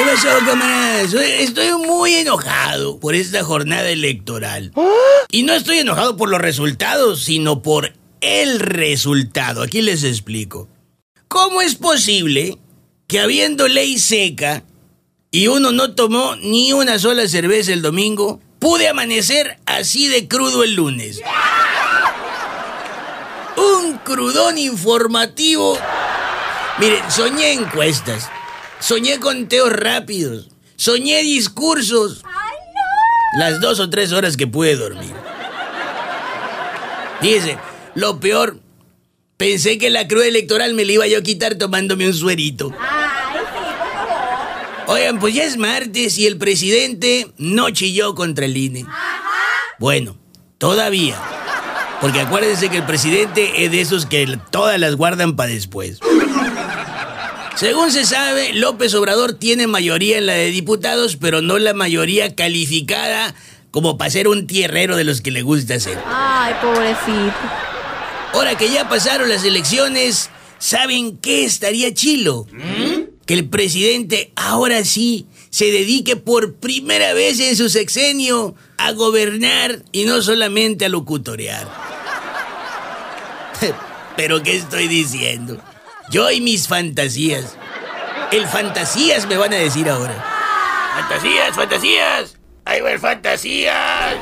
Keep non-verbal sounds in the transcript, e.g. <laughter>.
¿Qué pasó, camarada? Soy- Estoy muy enojado por esta jornada electoral. Y no estoy enojado por los resultados, sino por el resultado. Aquí les explico. ¿Cómo es posible que habiendo ley seca y uno no tomó ni una sola cerveza el domingo, pude amanecer así de crudo el lunes? Un crudón informativo. Miren, soñé encuestas, soñé conteos rápidos, soñé discursos. Las dos o tres horas que pude dormir. Fíjese, lo peor, pensé que la cruda electoral me la iba yo a quitar tomándome un suerito. Oigan, pues ya es martes y el presidente no chilló contra el INE. Bueno, todavía. Porque acuérdense que el presidente es de esos que todas las guardan para después. Según se sabe, López Obrador tiene mayoría en la de diputados, pero no la mayoría calificada como para ser un tierrero de los que le gusta ser. Ay, pobrecito. Ahora que ya pasaron las elecciones, ¿saben qué estaría chilo? Que el presidente ahora sí se dedique por primera vez en su sexenio a gobernar y no solamente a locutorear. <laughs> Pero ¿qué estoy diciendo? Yo y mis fantasías. El fantasías me van a decir ahora. Fantasías, fantasías. Ahí va fantasías.